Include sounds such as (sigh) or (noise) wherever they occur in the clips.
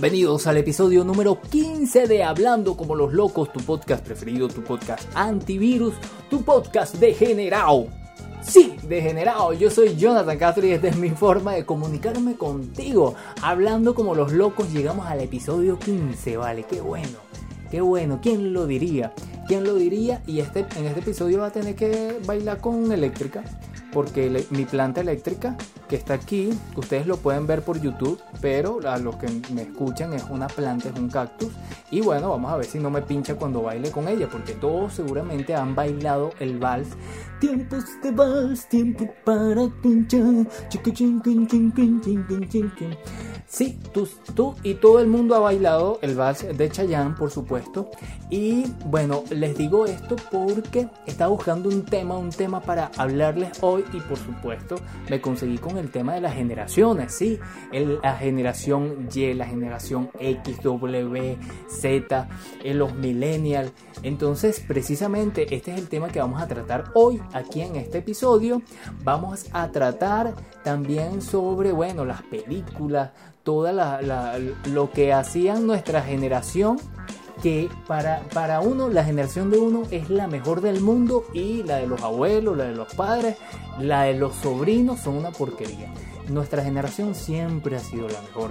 Bienvenidos al episodio número 15 de Hablando como los locos, tu podcast preferido, tu podcast antivirus, tu podcast degenerado. Sí, degenerado, yo soy Jonathan Castro y esta es mi forma de comunicarme contigo. Hablando como los locos, llegamos al episodio 15, vale, qué bueno, qué bueno, ¿quién lo diría? ¿Quién lo diría? Y este, en este episodio va a tener que bailar con eléctrica porque mi planta eléctrica que está aquí, ustedes lo pueden ver por YouTube, pero a los que me escuchan es una planta, es un cactus. Y bueno, vamos a ver si no me pincha cuando baile con ella, porque todos seguramente han bailado el vals. Tiempos de vals, tiempo para pinchar. Sí, tú, tú y todo el mundo ha bailado el vals de Chayanne, por supuesto. Y bueno, les digo esto porque estaba buscando un tema, un tema para hablarles hoy y por supuesto me conseguí con el tema de las generaciones, ¿sí? la generación Y, la generación X, W, Z, los millennials. Entonces, precisamente este es el tema que vamos a tratar hoy aquí en este episodio. Vamos a tratar también sobre, bueno, las películas, toda la, lo que hacían nuestra generación que para, para uno, la generación de uno es la mejor del mundo y la de los abuelos, la de los padres, la de los sobrinos son una porquería. Nuestra generación siempre ha sido la mejor.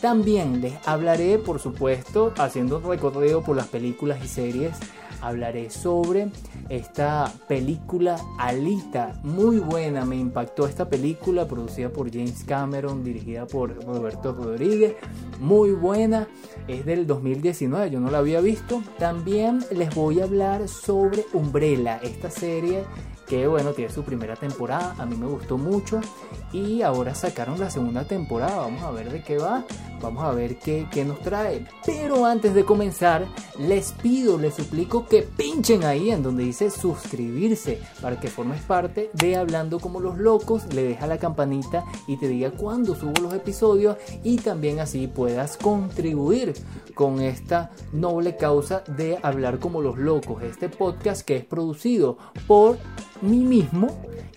También les hablaré, por supuesto, haciendo un recorrido por las películas y series hablaré sobre esta película Alita, muy buena, me impactó esta película producida por James Cameron, dirigida por Roberto Rodríguez, muy buena, es del 2019, yo no la había visto. También les voy a hablar sobre Umbrella, esta serie que bueno, tiene su primera temporada, a mí me gustó mucho y ahora sacaron la segunda temporada, vamos a ver de qué va, vamos a ver qué, qué nos trae. Pero antes de comenzar, les pido, les suplico que pinchen ahí en donde dice suscribirse para que formes parte de Hablando como los locos, le deja la campanita y te diga cuándo subo los episodios y también así puedas contribuir con esta noble causa de Hablar como los locos, este podcast que es producido por mí mismo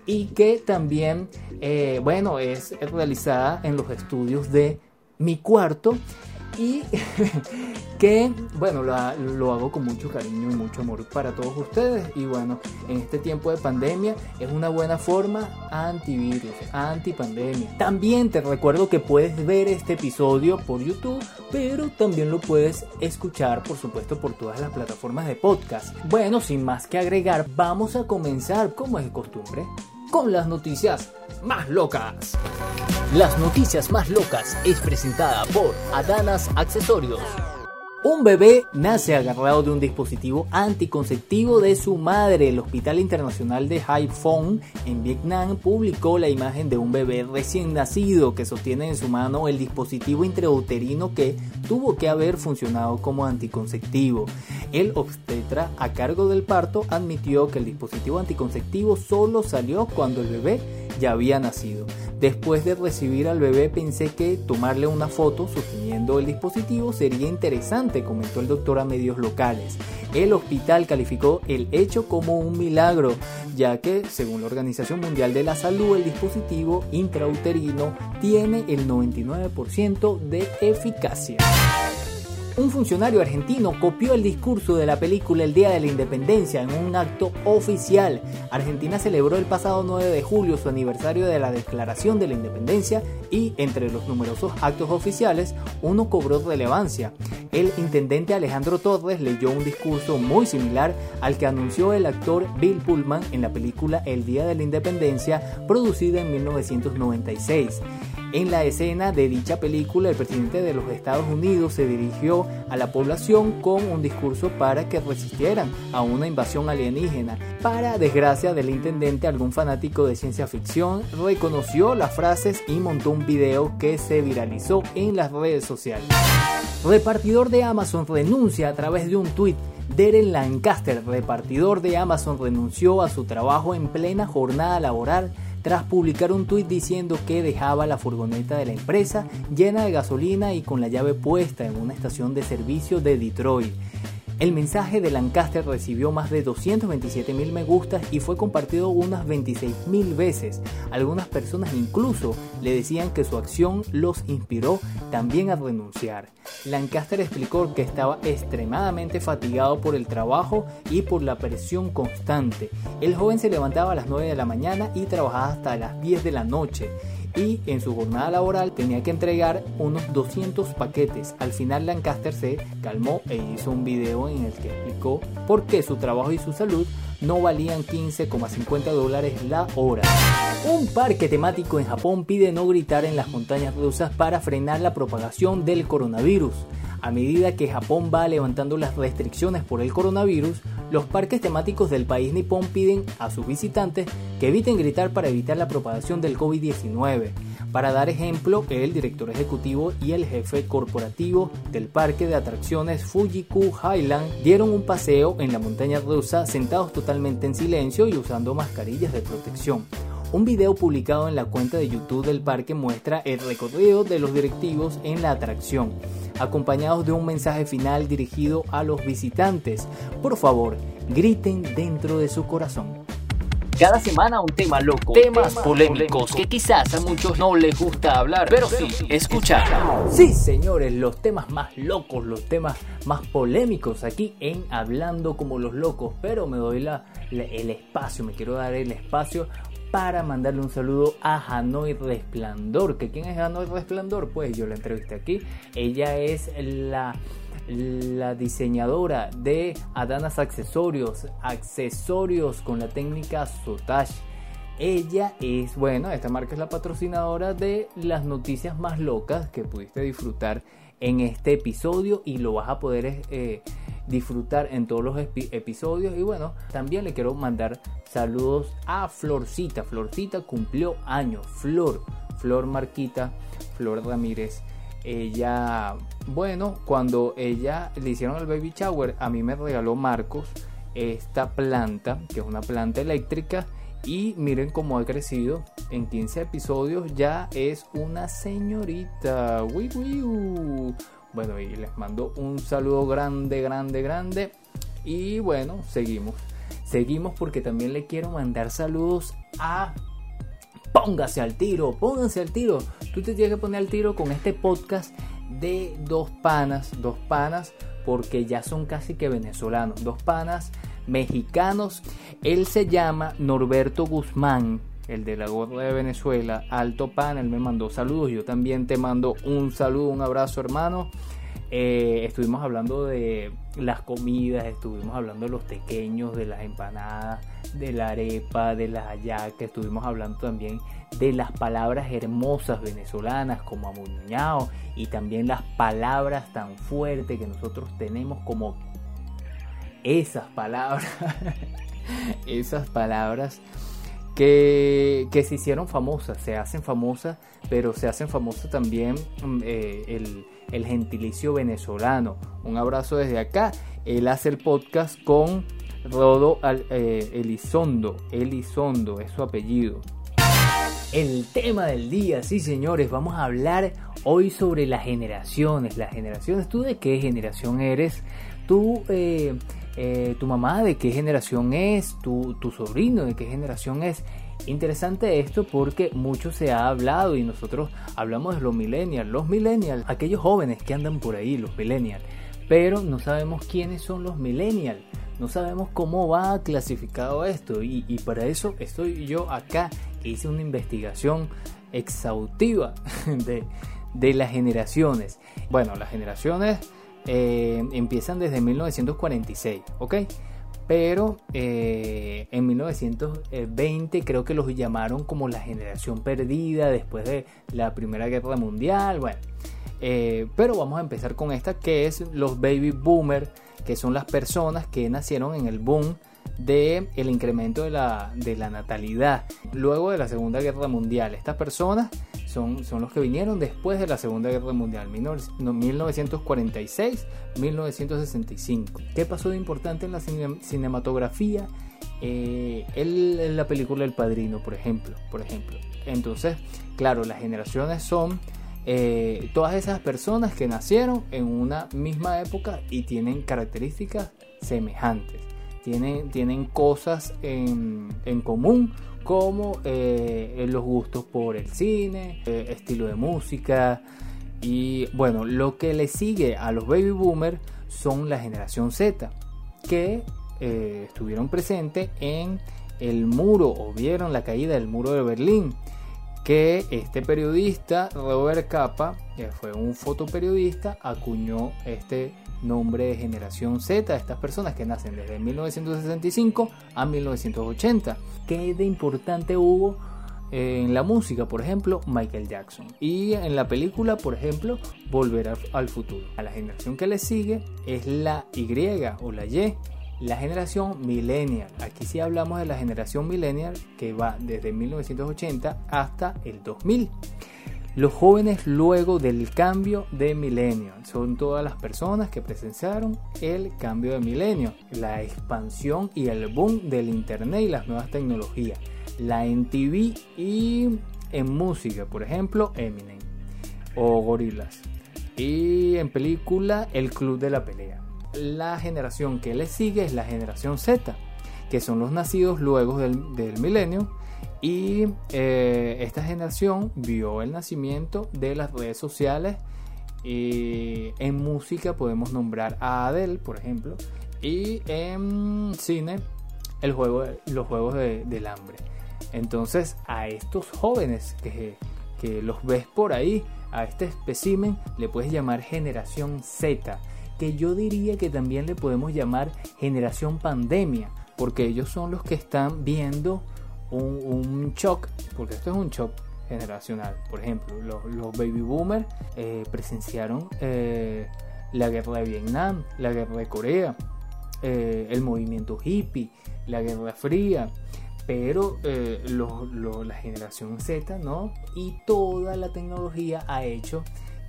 y que también, eh, bueno, es realizada en los estudios de mi cuarto y (laughs) que bueno lo, hago con mucho cariño y mucho amor para todos ustedes. Y bueno en este tiempo de pandemia es una buena forma antivirus antipandemia. También te recuerdo que puedes ver este episodio por YouTube pero también lo puedes escuchar por supuesto por todas las plataformas de podcast. Bueno sin más que agregar vamos a comenzar como es de costumbre con las noticias más locas. Las noticias más locas es presentada por Adanas Accesorios. Un bebé nace agarrado de un dispositivo anticonceptivo de su madre. El Hospital Internacional de Haiphong en Vietnam publicó la imagen de un bebé recién nacido que sostiene en su mano el dispositivo intrauterino que tuvo que haber funcionado como anticonceptivo. El obstetra a cargo del parto admitió que el dispositivo anticonceptivo solo salió cuando el bebé ya había nacido. Después de recibir al bebé pensé que tomarle una foto sosteniendo el dispositivo sería interesante, comentó el doctor a medios locales. El hospital calificó el hecho como un milagro, ya que, según la Organización Mundial de la Salud, el dispositivo intrauterino tiene el 99% de eficacia. Un funcionario argentino copió el discurso de la película El Día de la Independencia en un acto oficial. Argentina celebró el pasado 9 de julio su aniversario de la Declaración de la Independencia y entre los numerosos actos oficiales, uno cobró relevancia. El intendente Alejandro Torres leyó un discurso muy similar al que anunció el actor Bill Pullman en la película El Día de la Independencia, producida en 1996. En la escena de dicha película, el presidente de los Estados Unidos se dirigió a la población con un discurso para que resistieran a una invasión alienígena. Para desgracia del intendente, algún fanático de ciencia ficción reconoció las frases y montó un video que se viralizó en las redes sociales. Repartidor de Amazon renuncia a través de un tuit. Darren Lancaster, repartidor de Amazon, renunció a su trabajo en plena jornada laboral tras publicar un tuit diciendo que dejaba la furgoneta de la empresa llena de gasolina y con la llave puesta en una estación de servicio de Detroit. El mensaje de Lancaster recibió más de 227 mil me gustas y fue compartido unas 26 mil veces. Algunas personas incluso le decían que su acción los inspiró también a renunciar. Lancaster explicó que estaba extremadamente fatigado por el trabajo y por la presión constante. El joven se levantaba a las 9 de la mañana y trabajaba hasta las 10 de la noche y en su jornada laboral tenía que entregar unos 200 paquetes. Al final Lancaster se calmó e hizo un video en el que explicó por qué su trabajo y su salud no valían 15,50 dólares la hora. Un parque temático en Japón pide no gritar en las montañas rusas para frenar la propagación del coronavirus. A medida que Japón va levantando las restricciones por el coronavirus, los parques temáticos del país nipón piden a sus visitantes que eviten gritar para evitar la propagación del COVID-19. Para dar ejemplo, el director ejecutivo y el jefe corporativo del parque de atracciones Fujiku Highland dieron un paseo en la montaña rusa sentados totalmente en silencio y usando mascarillas de protección. Un video publicado en la cuenta de YouTube del parque muestra el recorrido de los directivos en la atracción acompañados de un mensaje final dirigido a los visitantes. Por favor, griten dentro de su corazón. Cada semana un tema loco, temas polémicos que quizás a muchos no les gusta hablar, pero sí escuchar. Sí, señores, los temas más locos, los temas más polémicos aquí en Hablando como los locos, pero me doy la, el espacio, me quiero dar el espacio para mandarle un saludo a Hanoi Resplandor. ¿Que ¿Quién es Hanoi Resplandor? Pues yo la entrevisté aquí. Ella es la, diseñadora de Adanas Accesorios, accesorios con la técnica Sotash. Ella es, bueno, esta marca es la patrocinadora de las noticias más locas que pudiste disfrutar en este episodio y lo vas a poder eh, disfrutar en todos los episodios. Y bueno, también le quiero mandar saludos a Florcita. Florcita cumplió años. Flor, Flor Marquita, Flor Ramírez. Ella, bueno, cuando ella le hicieron el baby shower, a mí me regaló Marcos esta planta, que es una planta eléctrica. Y miren cómo ha crecido. En 15 episodios ya es una señorita. Bueno, y les mando un saludo grande, grande, grande. Y bueno, seguimos. Seguimos porque también le quiero mandar saludos a... Póngase al tiro, pónganse al tiro. Tú te tienes que poner al tiro con este podcast de dos panas, dos panas, porque ya son casi que venezolanos, dos panas mexicanos. Él se llama Norberto Guzmán, el de la gorra de Venezuela, Alto Pan, él me mandó saludos, yo también te mando un saludo, un abrazo hermano. Eh, estuvimos hablando de las comidas, estuvimos hablando de los pequeños, de las empanadas, de la arepa, de las hallacas, estuvimos hablando también de las palabras hermosas venezolanas como amuñado y también las palabras tan fuertes que nosotros tenemos como esas palabras, (laughs) esas palabras que, se hicieron famosas, se hacen famosas, pero se hacen famosas también mm, eh, el, el, gentilicio venezolano. Un abrazo desde acá. Él hace el podcast con Rodo eh, Elizondo. Elizondo es su apellido. El tema del día, sí señores, vamos a hablar hoy sobre las generaciones. Las generaciones, ¿tú de qué generación eres? ¿Tú... Eh, eh, tu mamá de qué generación es, tu, tu sobrino de qué generación es. Interesante esto porque mucho se ha hablado y nosotros hablamos de los millennials, los millennials, aquellos jóvenes que andan por ahí, los millennials, pero no sabemos quiénes son los millennials, no sabemos cómo va clasificado esto. Y, y para eso estoy yo acá. Hice una investigación exhaustiva (laughs) de, de las generaciones. Bueno, las generaciones eh, empiezan desde 1946, ¿ok? Pero eh, en 1920 creo que los llamaron como la generación perdida después de la Primera Guerra Mundial, bueno. Eh, pero vamos a empezar con esta que es los baby boomers, que son las personas que nacieron en el boom del el incremento de la, de la natalidad luego de la Segunda Guerra Mundial. Estas personas son, son los que vinieron después de la Segunda Guerra Mundial, 1946-1965. ¿Qué pasó de importante en la cinematografía? Eh, en la película El Padrino, por ejemplo, por ejemplo. Entonces, claro, las generaciones son eh, todas esas personas que nacieron en una misma época y tienen características semejantes, tienen, tienen cosas en, en común como eh, los gustos por el cine, eh, estilo de música. Y bueno, lo que le sigue a los baby boomers son la generación Z que estuvieron presentes en el muro o vieron la caída del muro de Berlín que este periodista, Robert Capa, que fue un fotoperiodista, acuñó este nombre de generación Z, estas personas que nacen desde 1965 a 1980. ¿Qué de importante hubo en la música? Por ejemplo, Michael Jackson. Y en la película, por ejemplo, Volver al futuro. A la generación que le sigue es la Y o la Y, la generación millennial. Aquí sí hablamos de la generación millennial que va desde 1980 hasta el 2000. Los jóvenes luego del cambio de milenio son todas las personas que presenciaron el cambio de milenio, la expansión y el boom del internet y las nuevas tecnologías, la MTV y en música, por ejemplo, Eminem o Gorillaz. Y en película, El Club de la Pelea la generación que le sigue es la generación Z, que son los nacidos luego del, milenio. Y eh, esta generación vio el nacimiento de las redes sociales. Y en música podemos nombrar a Adele, por ejemplo. Y en cine, el juego, los juegos del hambre. Entonces, a estos jóvenes que, que los ves por ahí, a este espécimen, le puedes llamar generación Z que yo diría que también le podemos llamar generación pandemia, porque ellos son los que están viendo un, shock, porque esto es un shock generacional. Por ejemplo, los, baby boomers eh, presenciaron eh, la guerra de Vietnam, la guerra de Corea, eh, el movimiento hippie, la guerra fría, pero la generación Z, ¿no? Y toda la tecnología ha hecho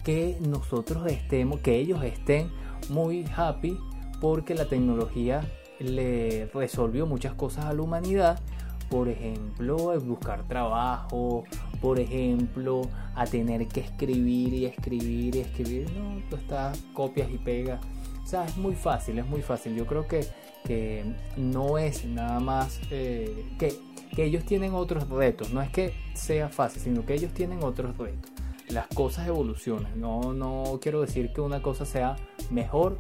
que nosotros estemos, que ellos estén muy happy porque la tecnología le resolvió muchas cosas a la humanidad. Por ejemplo, buscar trabajo, por ejemplo, a tener que escribir y escribir y escribir. No, tú estás copias y pegas. O sea, es muy fácil, es muy fácil. Yo creo que, que no es nada más eh, que, que ellos tienen otros retos. No es que sea fácil, sino que ellos tienen otros retos las cosas evolucionan. No, no quiero decir que una cosa sea mejor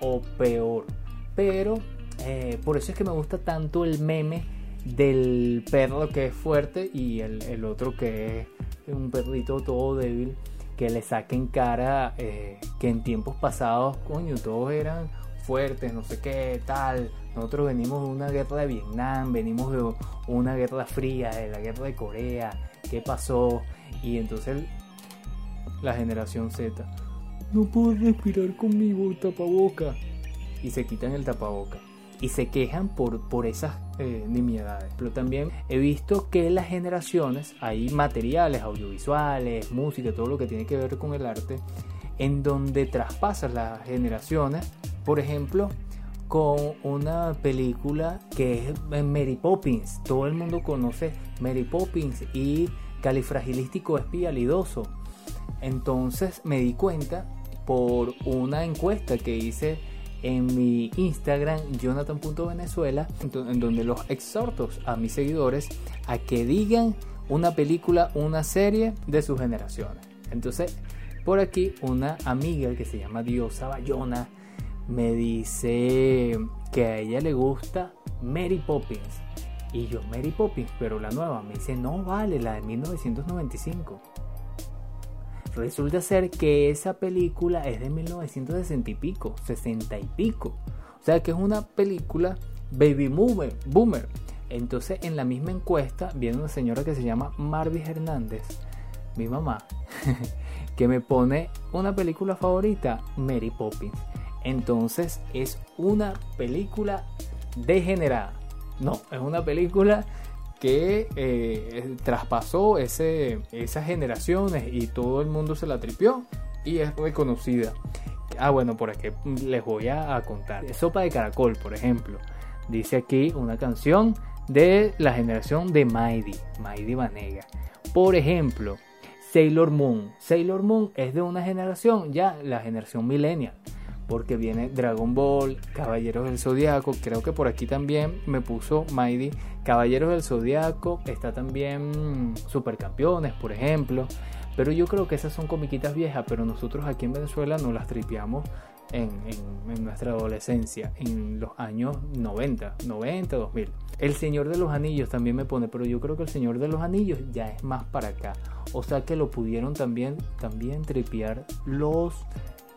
o peor. Pero eh, por eso es que me gusta tanto el meme del perro que es fuerte y el, otro que es un perrito todo débil que le saquen cara eh, que en tiempos pasados, coño, todos eran fuertes, no sé qué, tal. Nosotros venimos de una guerra de Vietnam, venimos de una guerra fría, de la guerra de Corea, qué pasó. Y entonces la generación Z. No puedo respirar conmigo el tapaboca. Y se quitan el tapaboca. Y se quejan por, por esas eh, nimiedades. Pero también he visto que las generaciones, hay materiales audiovisuales, música, todo lo que tiene que ver con el arte, en donde traspasan las generaciones. Por ejemplo, con una película que es Mary Poppins. Todo el mundo conoce Mary Poppins y Califragilístico Espialidoso. Entonces me di cuenta por una encuesta que hice en mi Instagram, jonathan.venezuela, en donde los exhorto a mis seguidores a que digan una película, una serie de sus generaciones. Entonces, por aquí una amiga que se llama Diosa Bayona me dice que a ella le gusta Mary Poppins. Y yo, Mary Poppins, pero la nueva. Me dice, no vale, la de 1995. Resulta ser que esa película es de 1960 y pico, 60 y pico. O sea que es una película baby boomer. boomer. Entonces en la misma encuesta viene una señora que se llama Marvis Hernández, mi mamá, (laughs) que me pone una película favorita, Mary Poppins. Entonces es una película degenerada. No, es una película que eh, traspasó ese, esas generaciones y todo el mundo se la tripió y es reconocida. Ah, bueno, por aquí les voy a, contar. Sopa de Caracol, por ejemplo. Dice aquí una canción de la generación de Maidi, Maidi Vanega. Por ejemplo, Sailor Moon. Sailor Moon es de una generación, ya la generación millennial. Porque viene Dragon Ball, Caballeros del Zodiaco. Creo que por aquí también me puso Mighty. Caballeros del Zodiaco. Está también Supercampeones, por ejemplo. Pero yo creo que esas son comiquitas viejas. Pero nosotros aquí en Venezuela no las tripeamos en, nuestra adolescencia, en los años 90, 90, 2000. El Señor de los Anillos también me pone, pero yo creo que el Señor de los Anillos ya es más para acá. O sea que lo pudieron también, también tripear los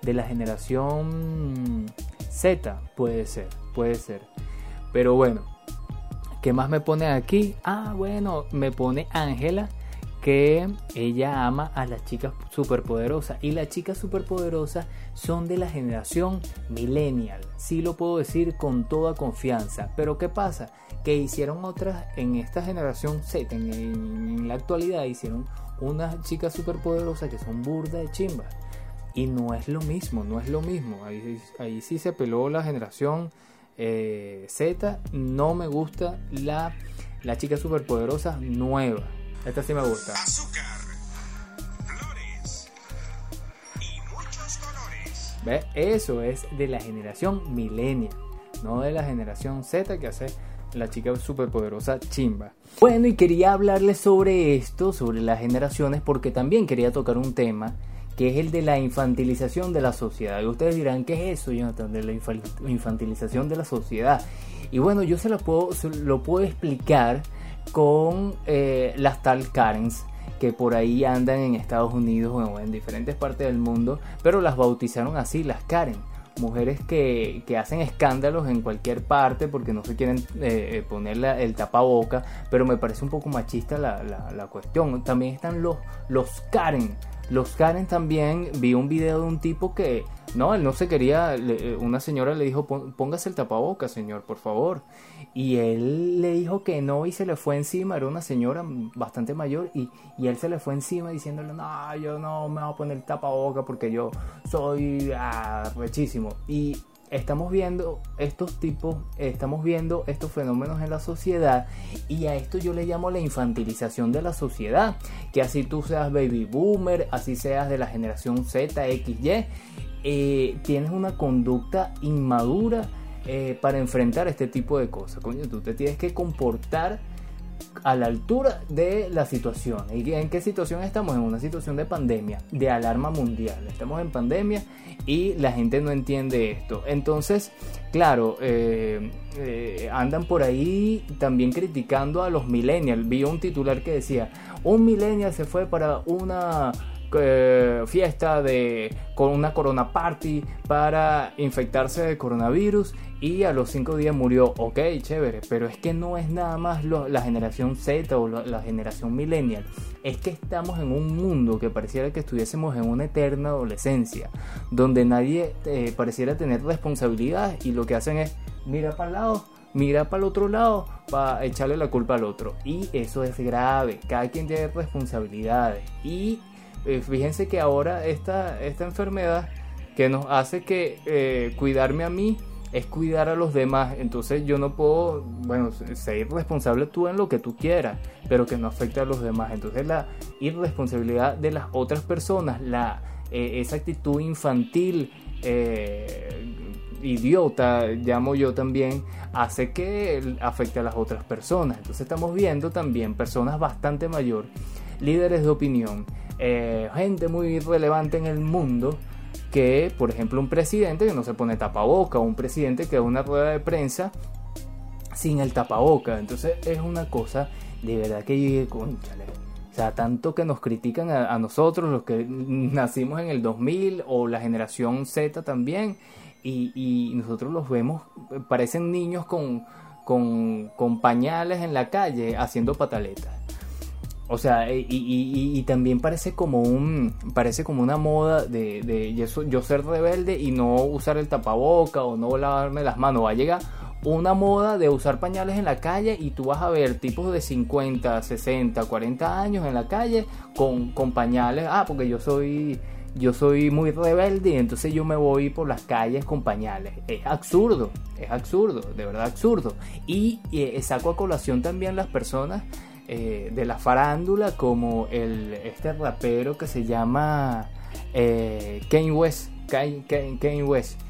de la generación Z, puede ser, puede ser. Pero bueno, ¿qué más me pone aquí? Ah, bueno, me pone Ángela que ella ama a las chicas superpoderosas y las chicas superpoderosas son de la generación millennial, sí lo puedo decir con toda confianza, pero ¿qué pasa? Que hicieron otras en esta generación Z, en, la actualidad hicieron unas chicas superpoderosas que son burda de chimbas y no es lo mismo, no es lo mismo, ahí, ahí sí se peló la generación eh, Z, no me gusta la, la chica superpoderosa nueva esta sí me gusta. Azúcar, flores y muchos colores. ¿Ve? Eso es de la generación millennial, no de la generación Z que hace la chica superpoderosa chimba. Bueno, y quería hablarles sobre esto, sobre las generaciones, porque también quería tocar un tema que es el de la infantilización de la sociedad. Y ustedes dirán, ¿qué es eso, Jonathan, de la infantilización de la sociedad? Y bueno, yo se lo puedo, lo puedo explicar con eh, las tal Karens que por ahí andan en Estados Unidos o en diferentes partes del mundo, pero las bautizaron así, las Karen. Mujeres que, hacen escándalos en cualquier parte porque no se quieren eh, eh, poner el tapaboca, pero me parece un poco machista la, la, cuestión. También están los, los Karen. Los Karen también vi un video de un tipo que no, él no se quería, una señora le dijo, póngase el tapaboca, señor, por favor. Y él le dijo que no y se le fue encima, era una señora bastante mayor y, y él se le fue encima diciéndole, no, yo no me voy a poner el tapaboca porque yo soy ah. Y estamos viendo estos tipos, estamos viendo estos fenómenos en la sociedad y a esto yo le llamo la infantilización de la sociedad, que así tú seas baby boomer, así seas de la generación Z, X, Y, eh, tienes una conducta inmadura eh, para enfrentar este tipo de cosas. Coño, tú te tienes que comportar a la altura de la situación. ¿Y en qué situación estamos? En una situación de pandemia, de alarma mundial. Estamos en pandemia y la gente no entiende esto. Entonces, claro, eh, andan por ahí también criticando a los millennials. Vi un titular que decía, un millennial se fue para una eh, fiesta de con una corona party para infectarse de coronavirus y a los cinco días murió. Ok, chévere, pero es que no es nada más la generación Z o la, generación millennial. Es que estamos en un mundo que pareciera que estuviésemos en una eterna adolescencia, donde nadie eh, pareciera tener responsabilidad y lo que hacen es mira para el lado, mira para el otro lado para echarle la culpa al otro. Y eso es grave. Cada quien tiene responsabilidades. Y eh, fíjense que ahora esta, esta enfermedad que nos hace que eh, cuidarme a mí es cuidar a los demás. Entonces yo no puedo, bueno, ser responsable tú en lo que tú quieras, pero que no afecte a los demás. Entonces la irresponsabilidad de las otras personas, la, eh, esa actitud infantil, idiota, llamo yo también, hace que afecte a las otras personas. Entonces estamos viendo también personas bastante mayor, líderes de opinión, eh, gente muy relevante en el mundo que, por ejemplo, un presidente que no se pone tapaboca o un presidente que da una rueda de prensa sin el tapaboca. Entonces es una cosa de verdad que llegue conchale. O sea, tanto que nos critican a, nosotros, los que nacimos en el 2000 o la generación Z también, y, nosotros los vemos, parecen niños con, con, con pañales en la calle haciendo pataletas. O sea, y, también parece como un parece como una moda de, de yo, ser rebelde y no usar el tapaboca o no lavarme las manos. Va a llegar una moda de usar pañales en la calle y tú vas a ver tipos de 50, 60, 40 años en la calle con, con pañales. Ah, porque yo soy yo soy muy rebelde y entonces yo me voy por las calles con pañales. Es absurdo, es absurdo, de verdad absurdo. Y, y saco a colación también las personas eh, de la farándula como el, este rapero que se llama eh, Kanye West, Kanye West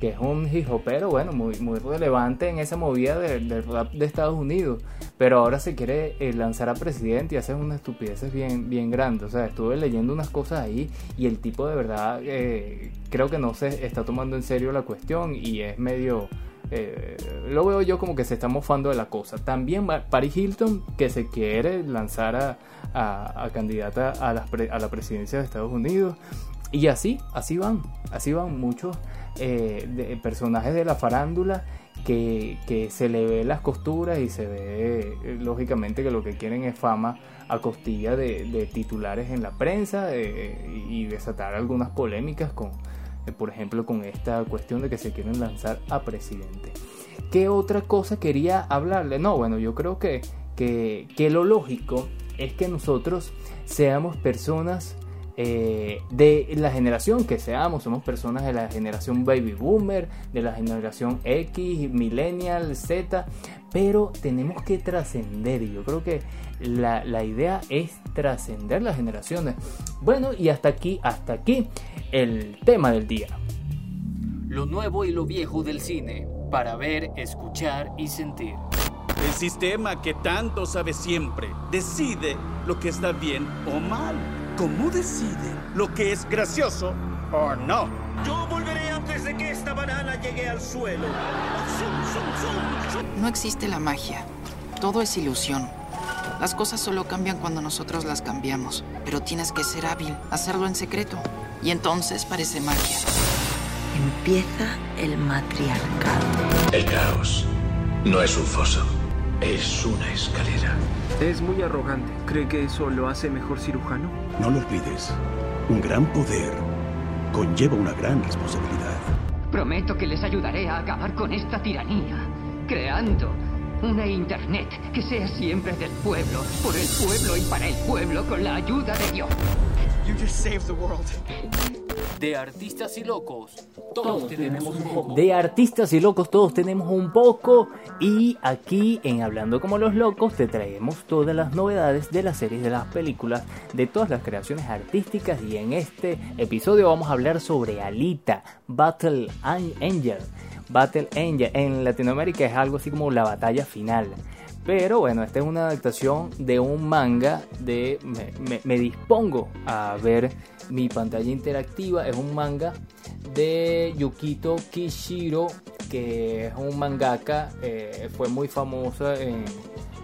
que es un hip hopero, bueno, muy, muy relevante en esa movida del rap de Estados Unidos, pero ahora se quiere eh, lanzar a presidente y hacer una estupidez bien, bien grande. O sea, estuve leyendo unas cosas ahí y el tipo de verdad eh, creo que no se está tomando en serio la cuestión y es medio... Eh, lo veo yo como que se está mofando de la cosa. También Paris Hilton, que se quiere lanzar a, candidata a la, a la presidencia de Estados Unidos. Y así, así van, así van muchos eh, personajes de la farándula que, se le ve las costuras y se ve eh, lógicamente que lo que quieren es fama a costilla de, titulares en la prensa y desatar algunas polémicas con, por ejemplo, con esta cuestión de que se quieren lanzar a presidente. ¿Qué otra cosa quería hablarle? No, bueno, yo creo que, que, que lo lógico es que nosotros seamos personas eh, de la generación que seamos, somos personas de la generación baby boomer, de la generación X, millennial, Z, pero tenemos que trascender y yo creo que la, la idea es trascender las generaciones. Bueno, y hasta aquí, hasta aquí el tema del día. Lo nuevo y lo viejo del cine, para ver, escuchar y sentir. El sistema que tanto sabe siempre decide lo que está bien o mal. ¿Cómo decide lo que es gracioso o no? Yo volveré antes de que esta banana llegue al suelo. No existe la magia. Todo es ilusión. Las cosas solo cambian cuando nosotros las cambiamos. Pero tienes que ser hábil, hacerlo en secreto. Y entonces parece magia. Empieza el matriarcado. El caos no es un foso, es una escalera. Es muy arrogante. ¿Cree que eso lo hace mejor cirujano? No lo olvides. Un gran poder conlleva una gran responsabilidad. Prometo que les ayudaré a acabar con esta tiranía, creando una Internet que sea siempre del pueblo, por el pueblo y para el pueblo con la ayuda de Dios. You just saved the world. De artistas y locos, todos tenemos un poco. De artistas y locos, todos tenemos un poco. Y aquí en Hablando como los locos te traemos todas las novedades de las series, de las películas, de todas las creaciones artísticas. Y en este episodio vamos a hablar sobre Alita, Battle Angel. Battle Angel en Latinoamérica es algo así como la batalla final. Pero bueno, esta es una adaptación de un manga de... Me, dispongo a ver mi pantalla interactiva. Es un manga de Yukito Kishiro, que es un mangaka. Eh, fue muy famosa en,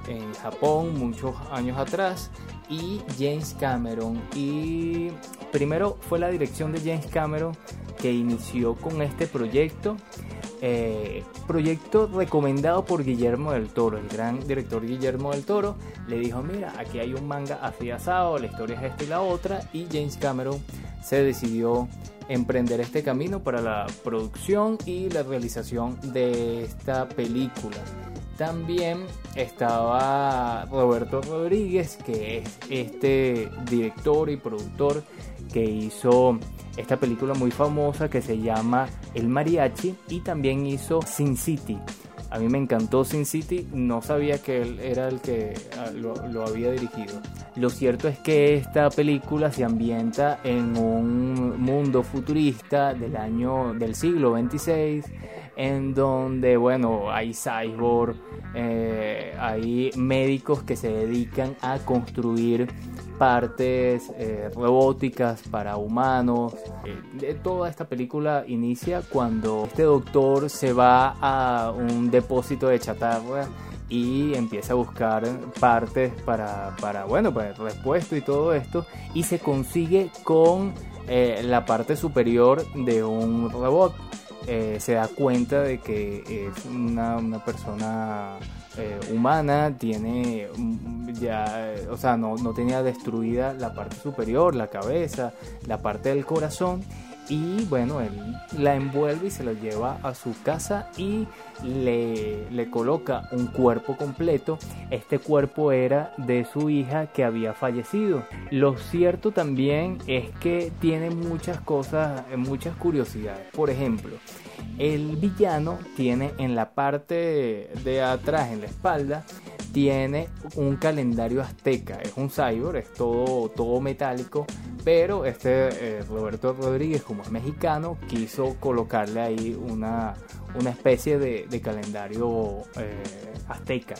en Japón muchos años atrás. Y James Cameron. Y primero fue la dirección de James Cameron que inició con este proyecto. Eh, proyecto recomendado por Guillermo del Toro, el gran director Guillermo del Toro, le dijo, mira, aquí hay un manga así asado, la historia es esta y la otra, y James Cameron se decidió emprender este camino para la producción y la realización de esta película. También estaba Roberto Rodríguez, que es este director y productor que hizo esta película muy famosa que se llama El Mariachi y también hizo Sin City. A mí me encantó Sin City, no sabía que él era el que ah, lo, había dirigido. Lo cierto es que esta película se ambienta en un mundo futurista del año del siglo 26 en donde bueno hay cyborg eh, hay médicos que se dedican a construir partes eh, robóticas para humanos. Eh, toda esta película inicia cuando este doctor se va a un depósito de chatarra y empieza a buscar partes para, para bueno, para el repuesto y todo esto y se consigue con eh, la parte superior de un robot. se da cuenta de que es una, una persona eh, humana tiene mm, ya, o sea, no, no tenía destruida la parte superior, la cabeza, la parte del corazón y bueno, él la envuelve y se la lleva a su casa y le, le, coloca un cuerpo completo. Este cuerpo era de su hija que había fallecido. Lo cierto también es que tiene muchas cosas, muchas curiosidades. Por ejemplo, el villano tiene en la parte de atrás, en la espalda, tiene un calendario azteca. Es un cyborg, es todo, todo metálico. Pero este eh, Roberto Rodríguez, como es mexicano, quiso colocarle ahí una, una especie de, calendario eh, azteca.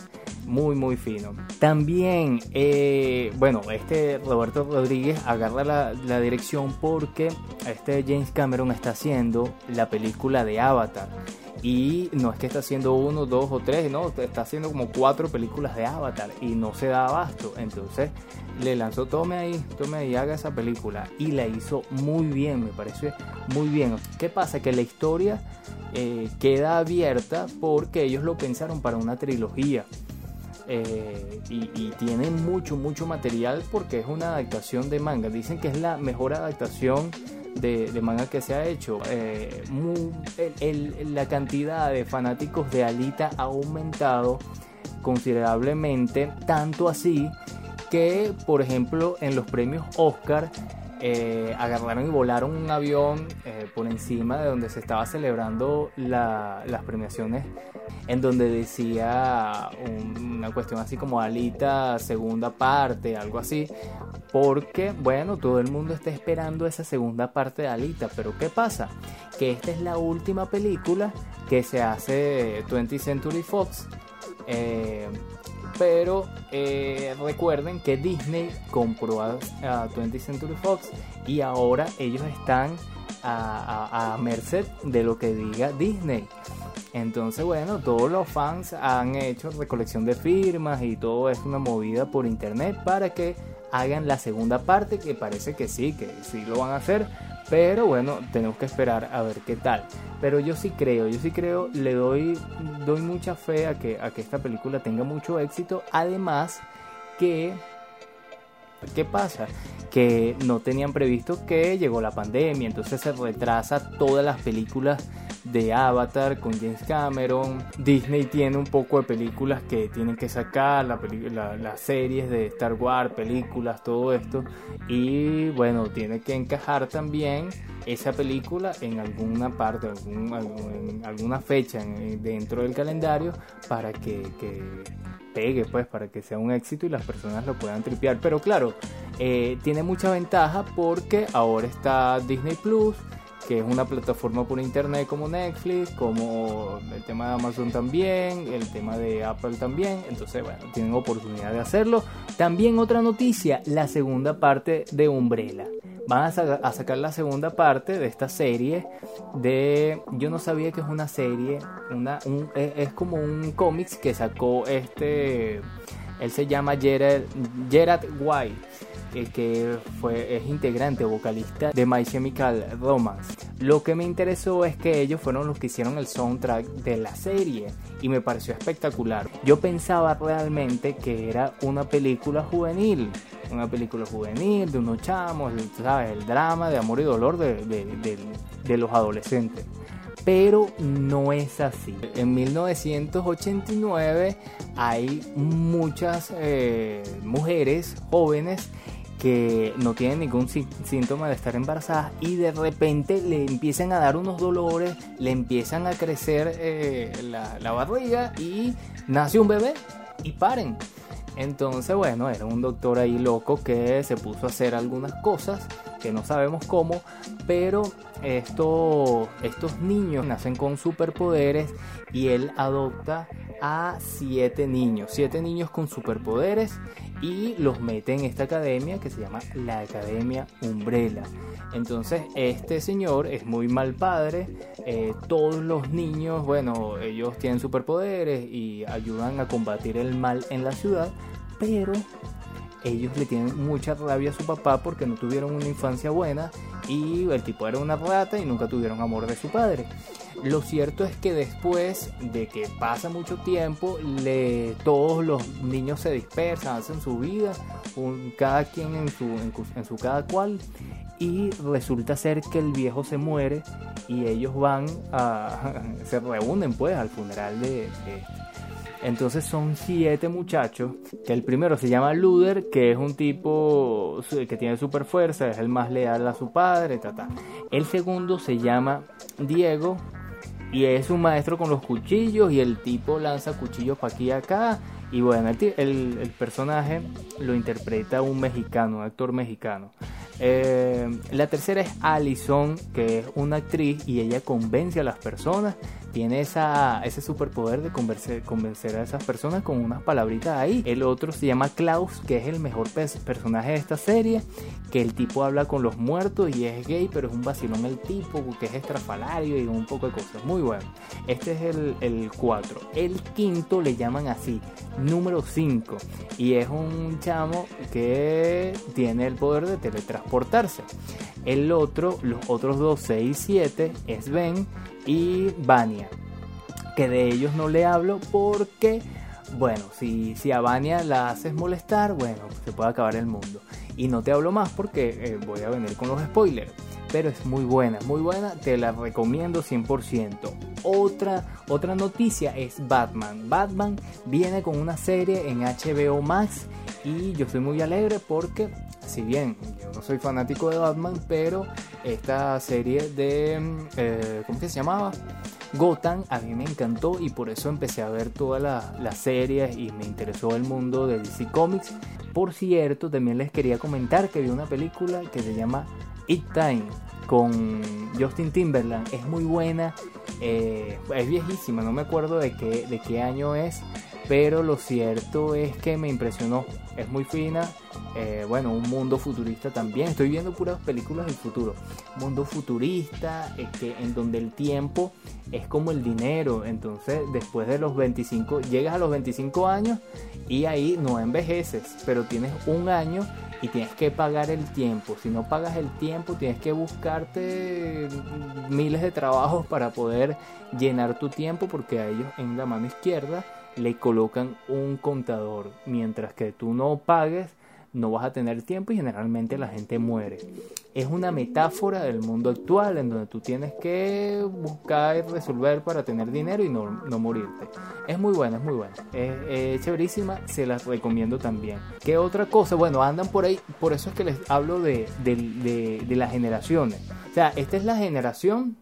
Muy, muy fino. También, eh, bueno, este Roberto Rodríguez agarra la, dirección porque este James Cameron está haciendo la película de Avatar. Y no es que está haciendo uno, dos o tres, no, está haciendo como cuatro películas de Avatar y no se da abasto. Entonces le lanzó, tome ahí, tome ahí, haga esa película. Y la hizo muy bien, me parece muy bien. ¿Qué pasa? Que la historia eh, queda abierta porque ellos lo pensaron para una trilogía. Eh, y, y, tienen mucho, mucho material porque es una adaptación de manga. Dicen que es la mejor adaptación de, manga que se ha hecho. Eh, la cantidad de fanáticos de Alita ha aumentado considerablemente, tanto así que, por ejemplo, en los premios Oscar eh, agarraron y volaron un avión eh, por encima de donde se estaba celebrando las premiaciones, en donde decía una cuestión así como Alita, segunda parte, algo así, porque, bueno, todo el mundo está esperando esa segunda parte de Alita, pero ¿qué pasa? Que esta es la última película que se hace 20th Century Fox. Eh, pero eh, recuerden que Disney compró a, 20th Century Fox y ahora ellos están a, merced de lo que diga Disney. Entonces, bueno, todos los fans han hecho recolección de firmas y todo es una movida por internet para que hagan la segunda parte, que parece que sí, que sí lo van a hacer, pero bueno, tenemos que esperar a ver qué tal. Pero yo sí creo, yo sí creo, le doy, doy mucha fe a que, a que esta película tenga mucho éxito. Además que ¿Qué pasa? Que no tenían previsto que llegó la pandemia, entonces se retrasa todas las películas de Avatar con James Cameron. Disney tiene un poco de películas que tienen que sacar, la, las series de Star Wars, películas, todo esto. Y bueno, tiene que encajar también esa película en alguna parte, algún, en alguna fecha dentro del calendario para que pegue, pues, para que sea un éxito y las personas lo puedan tripear. Pero claro, eh, tiene mucha ventaja porque ahora está Disney Plus, que es una plataforma por internet como Netflix, como el tema de Amazon también, el tema de Apple también. Entonces, bueno, tienen oportunidad de hacerlo. También otra noticia, la segunda parte de Umbrella. Van a, sacar la segunda parte de esta serie de... Yo no sabía que es una serie, una, es, como un cómics que sacó este... Él se llama Gerard, Gerard White que fue, es integrante, vocalista de My Chemical Romance. Lo que me interesó es que ellos fueron los que hicieron el soundtrack de la serie y me pareció espectacular. Yo pensaba realmente que era una película juvenil, una película juvenil de unos chamos, ¿sabes? El drama de amor y dolor de, de, los adolescentes pero no es así. En 1989 hay muchas eh, mujeres jóvenes que no tienen ningún síntoma de estar embarazada y de repente le empiezan a dar unos dolores, le empiezan a crecer eh, la barriga y nace un bebé y paren. Entonces, bueno, era un doctor ahí loco que se puso a hacer algunas cosas que no sabemos cómo, pero esto, estos niños nacen con superpoderes y él adopta a siete niños, siete niños con superpoderes y los mete en esta academia que se llama la Academia Umbrella. Entonces este señor es muy mal padre, eh, todos los niños, bueno, ellos tienen superpoderes y ayudan a combatir el mal en la ciudad, pero ellos le tienen mucha rabia a su papá porque no tuvieron una infancia buena y el tipo era una rata y nunca tuvieron amor de su padre. Lo cierto es que después de que pasa mucho tiempo, le, todos los niños se dispersan, hacen su vida, cada quien en su, en, su cada cual, y resulta ser que el viejo se muere y ellos van a, (laughs) se reúnen pues al funeral de. Entonces son siete muchachos, que el primero se llama Luder, que es un tipo que tiene super fuerza, es el más leal a su padre, ta, El segundo se llama Diego, y es un maestro con los cuchillos y el tipo lanza cuchillos para aquí y acá Y bueno, el, el, personaje lo interpreta un mexicano, un actor mexicano. Eh, la tercera es Alison, que es una actriz y ella convence a las personas. Tiene esa, ese superpoder de convencer, convencer a esas personas con unas palabritas ahí. El otro se llama Klaus, que es el mejor personaje de esta serie. Que el tipo habla con los muertos y es gay, pero es un vacilón el tipo, que es estrafalario y un poco de cosas. Muy bueno. Este es el 4. El, el quinto le llaman así, número 5. Y es un chamo que tiene el poder de teletransportarse. El otro, los otros dos, 6 y 7, es Ben y Vania. Que de ellos no le hablo porque, bueno, si, si a Vania la haces molestar, bueno, se puede acabar el mundo. Y no te hablo más porque eh, voy a venir con los spoilers. Pero es muy buena, muy buena, te la recomiendo 100%. Otra, otra noticia es Batman. Batman viene con una serie en HBO Max y yo estoy muy alegre porque si bien yo no soy fanático de Batman, pero esta serie de, eh, ¿cómo que se llamaba? Gotham a mí me encantó y por eso empecé a ver todas las series y me interesó el mundo de DC Comics. Por cierto, también les quería comentar que vi una película que se llama It Time con Justin Timberland. Es muy buena, eh, es viejísima, no me acuerdo de qué, de qué año es, pero lo cierto es que me impresionó. Es muy fina, eh, bueno, un mundo futurista también. Estoy viendo puras películas del futuro. Mundo futurista, eh, que, en donde el tiempo es como el dinero. Entonces, después de los 25, llegas a los 25 años y ahí no envejeces, pero tienes un año y tienes que pagar el tiempo. Si no pagas el tiempo, tienes que buscarte miles de trabajos para poder llenar tu tiempo porque a ellos en la mano izquierda le colocan un contador. Mientras que tú no pagues, no vas a tener tiempo y generalmente la gente muere. Es una metáfora del mundo actual en donde tú tienes que buscar y resolver para tener dinero y no, morirte. Es muy buena, es muy buena. Es, chéverísima, se las recomiendo también. ¿Qué otra cosa? Bueno, andan por ahí, por eso es que les hablo de, de las generaciones. O sea, esta es la generación,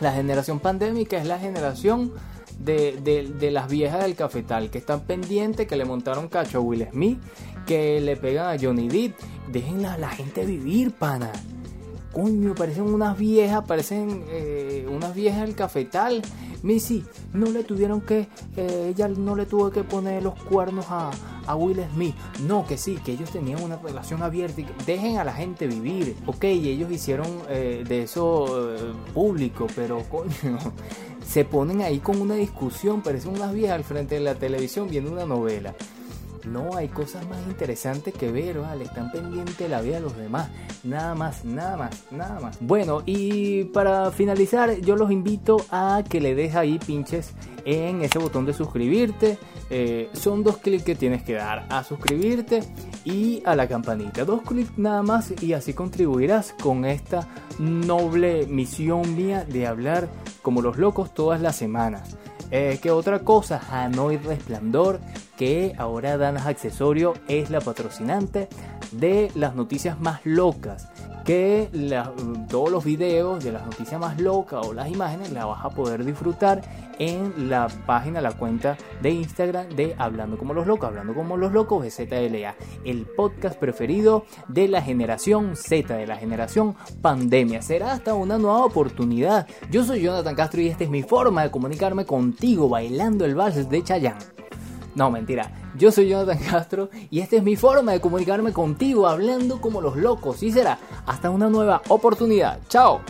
la generación pandémica es la generación de, de, las viejas del cafetal que están pendientes, que le montaron cacho a Will Smith, que le pegan a Johnny Depp. Dejen a la gente vivir, pana. Coño, parecen unas viejas, parecen eh, unas viejas del cafetal. Missy, no le tuvieron que, eh, ella no le tuvo que poner los cuernos a, a, Will Smith. No, que sí, que ellos tenían una relación abierta. Dejen a la gente vivir. Ok, ellos hicieron eh, de eso público, pero coño, (laughs) se ponen ahí con una discusión, parecen unas viejas al frente de la televisión viendo una novela. No, hay cosas más interesantes que ver, ¿vale? Están pendientes la vida de los demás. Nada más, nada más, nada más. Bueno, y para finalizar, yo los invito a que le dejes ahí pinches en ese botón de suscribirte. Eh, son dos clics que tienes que dar a suscribirte y a la campanita. Dos clics nada más y así contribuirás con esta noble misión mía de hablar como los locos todas las semanas. Eh, ¿Qué otra cosa? Hanoi Resplandor, que ahora Danas Accesorio es la patrocinante de las noticias más locas. Que todos los videos de las noticias más locas o las imágenes las vas a poder disfrutar en la página, la cuenta de Instagram de Hablando como los locos, Hablando como los locos de ZLA, el podcast preferido de la generación Z, de la generación pandemia. Será hasta una nueva oportunidad. Yo soy Jonathan Castro y esta es mi forma de comunicarme contigo bailando el vals de Chayanne. No, mentira. Yo soy Jonathan Castro y esta es mi forma de comunicarme contigo hablando como los locos. Y será hasta una nueva oportunidad. Chao.